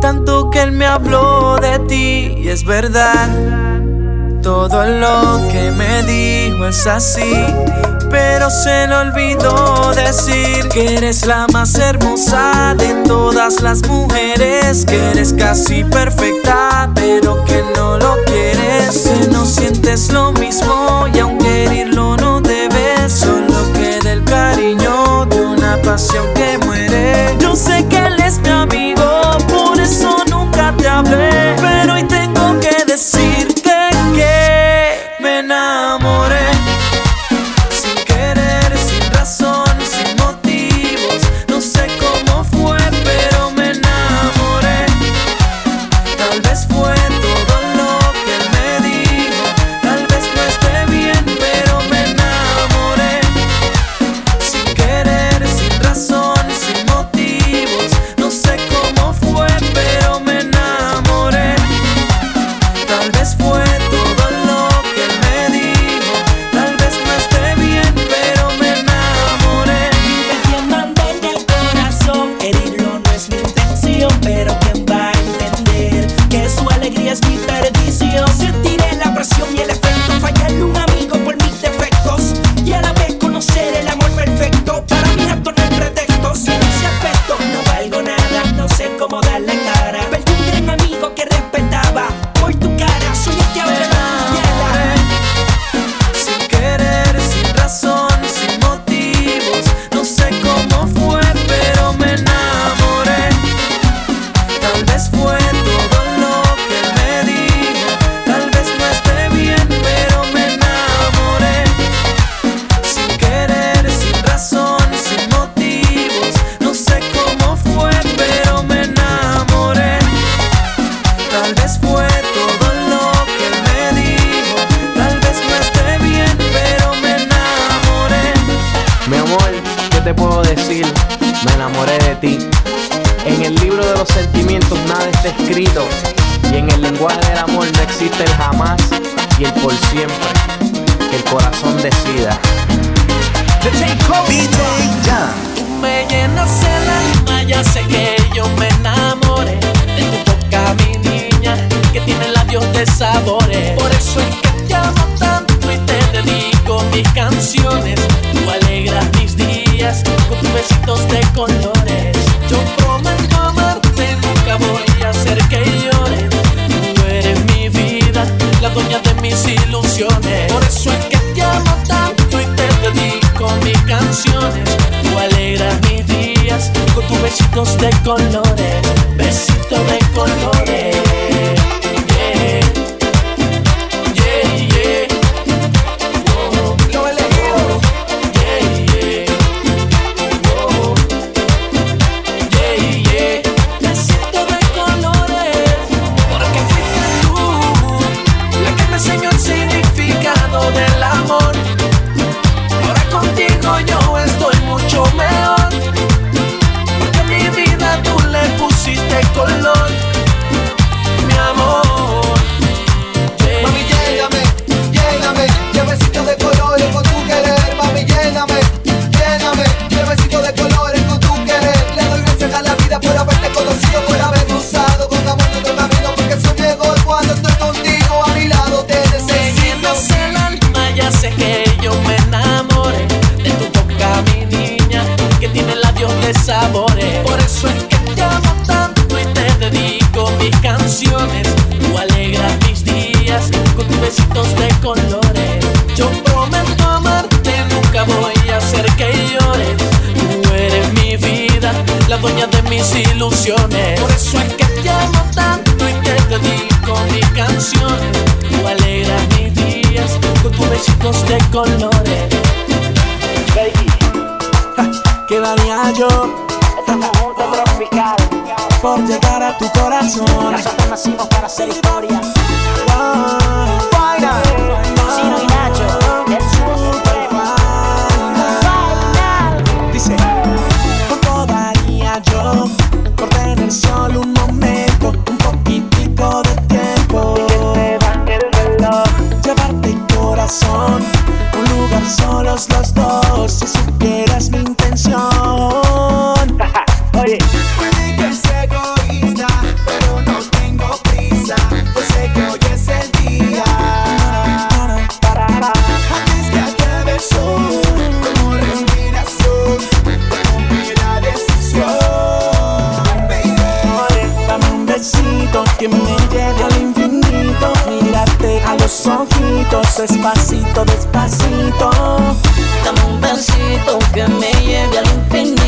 Tanto que él me habló de ti y es verdad. Todo lo que me dijo es así, pero se le olvidó decir que eres la más hermosa de todas las mujeres, que eres casi perfecta, pero que no lo quieres, que no sientes lo mismo y aunque herirlo no debes, solo queda el cariño de una pasión que muere. Yo sé now con lo tenía yo. Por llegar a tu corazón. Para hacer historia. Final. Dice. Daría yo por solo un momento, un poquitico de tiempo. Corazón, un lugar solos los despacito, despacito. Dame un besito que me lleve al infinito.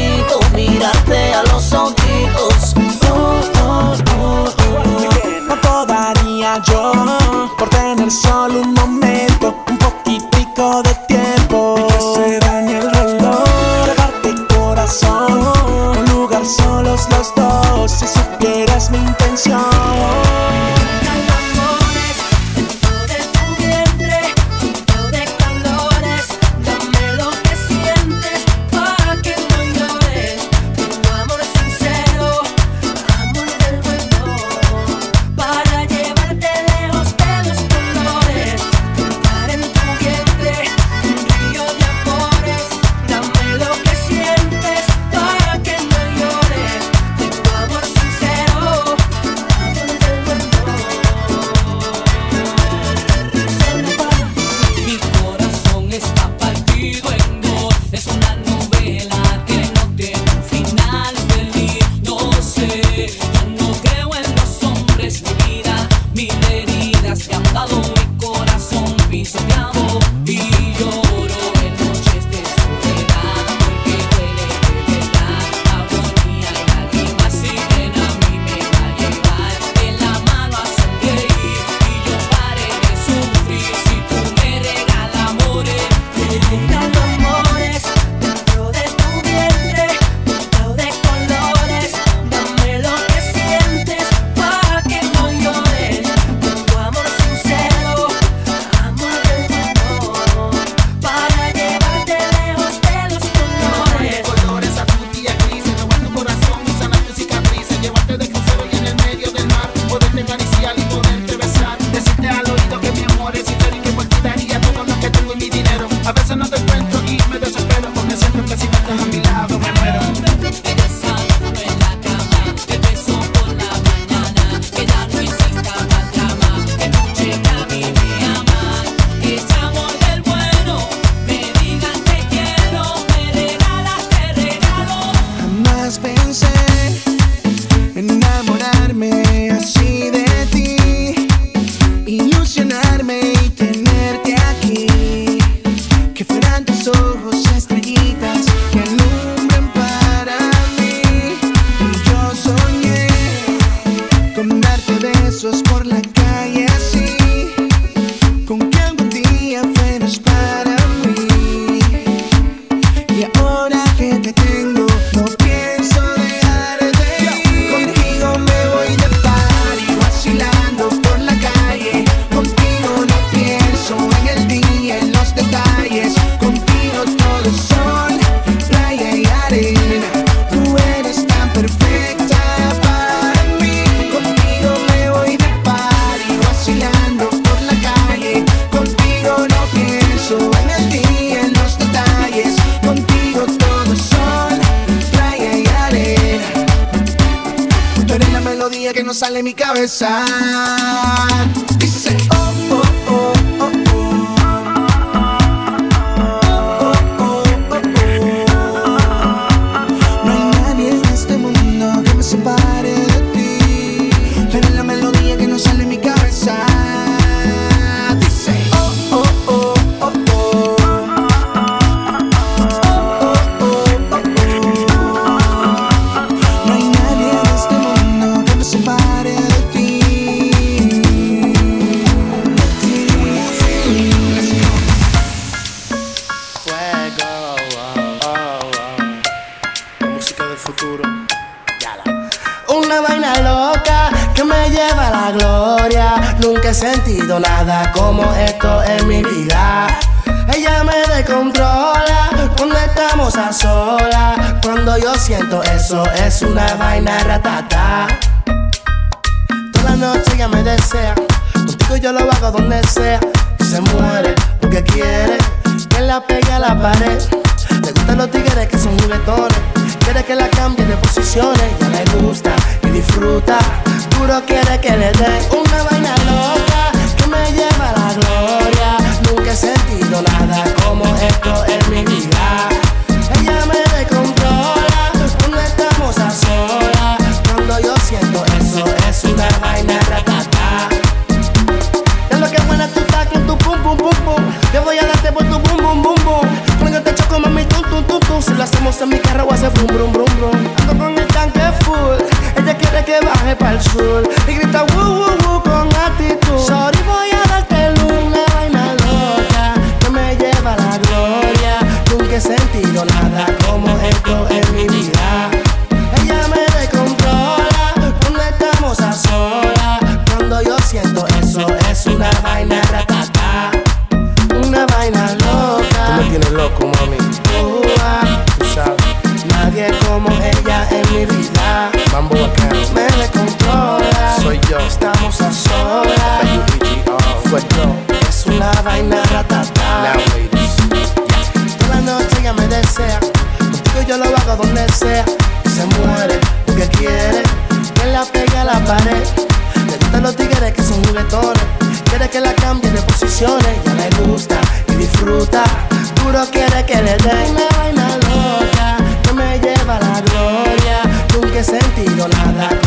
sentido nada como esto en mi vida. Ella me descontrola cuando estamos a solas. Cuando yo siento eso es una vaina ratata. Toda la noche ella me desea, contigo yo lo hago donde sea. Y se muere porque quiere que la pegue a la pared. Le gustan los tigres que son juguetones. Quiere que la cambie de posiciones. Ya le gusta y disfruta. Duro quiere que le dé una vaina loca sentido nada como esto en mi vida. donde sea. Y se muere porque quiere que la pegue a la pared. Le gustan los tigres que son juguetones. Quiere que la cambie de posiciones. Ya le gusta y disfruta. Duro quiere que le dé la vaina loca. Que me lleva a la gloria. Nunca he sentido nada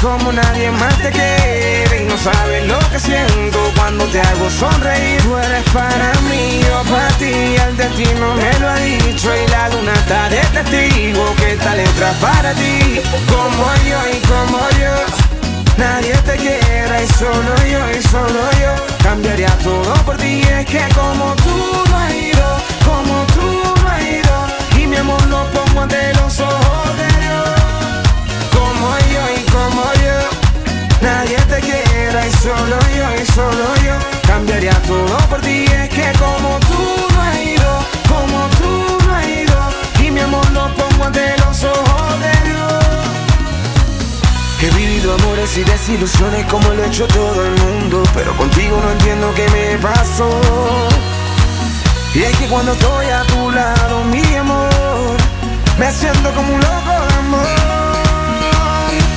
como nadie más te quiere. Y no sabes lo que siento cuando te hago sonreír. Tú eres para mí, yo para ti, el destino me lo ha dicho. Y la luna está de testigo que esta letra para ti. Como yo y como yo, nadie te quiera. Y solo yo y solo yo, cambiaría todo por ti. Es que como solo yo Cambiaría todo por ti. Es que como tú no has ido Como tú no has ido Y mi amor lo pongo ante los ojos de Dios. He vivido amores y desilusiones como lo ha hecho todo el mundo Pero contigo no entiendo qué me pasó. Y es que cuando estoy a tu lado, mi amor, me siento como un loco de amor.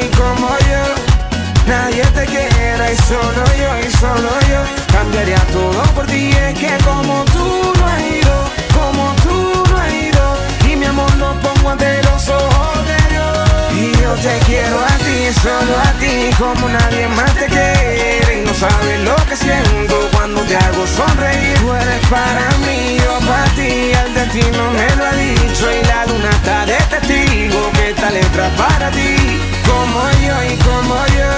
y como yo Nadie te quiera y solo yo y solo yo Cambiaría todo por ti Es que como tú no has ido Como tú no has ido Y mi amor lo pongo ante los ojos de Dios y yo te quiero a ti, solo a ti, como nadie más te quiere. Y no sabes lo que siento cuando te hago sonreír. Tú eres para mí, yo para ti, el destino me lo ha dicho. Y la luna está de testigo letra para ti. Como yo y como yo,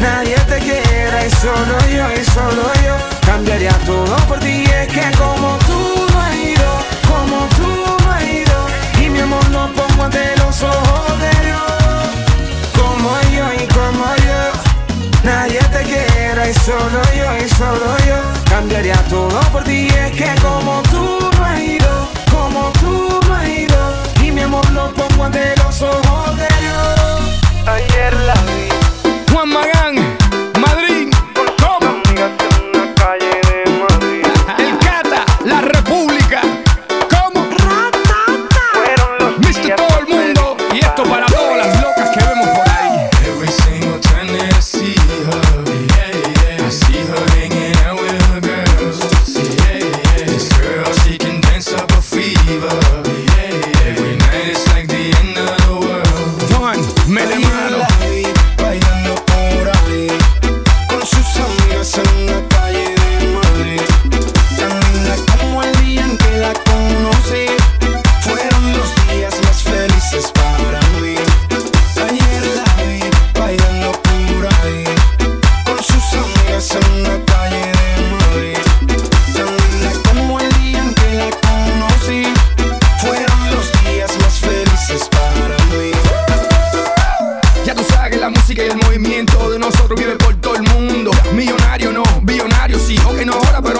nadie te quiera. Y solo yo y solo yo, cambiaría todo por ti. Es que como tú no como tú no. Y mi amor lo pongo ante los ojos de Dios Como yo y como yo Nadie te quiera y solo yo y solo yo Cambiaría todo por ti Es que como tú no Como tú no Y mi amor lo pongo ante los ojos de Dios. Ayer la vi no hora, pero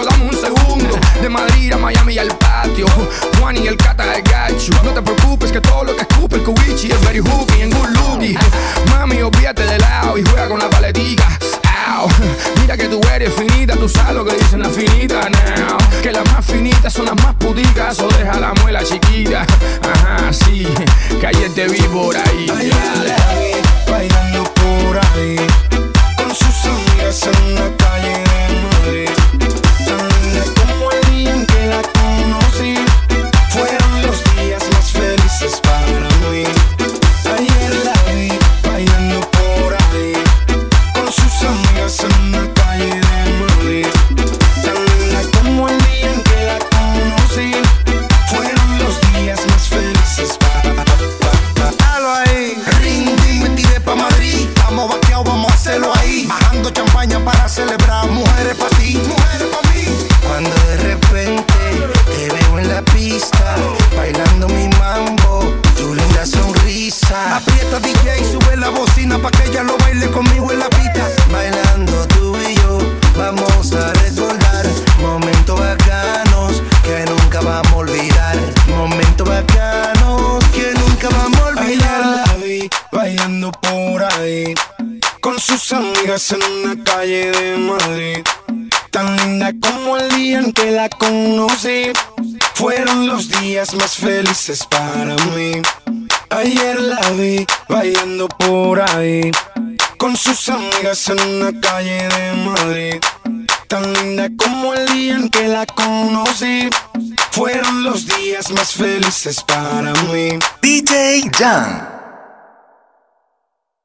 Bajando champaña para celebrar. Mujeres pa' ti, mujeres pa' mí. Cuando de repente te veo en la pista, bailando mi mambo, tu linda sonrisa. Aprieta DJ, sube la bocina pa' que ella lo baile conmigo en la pista. Bailando tú y yo, vamos a en la calle de Madrid. Tan linda como el día en que la conocí. Fueron los días más felices para mí. Ayer la vi bailando por ahí con sus amigas en la calle de Madrid. Tan linda como el día en que la conocí. Fueron los días más felices para mí. DJ Jan.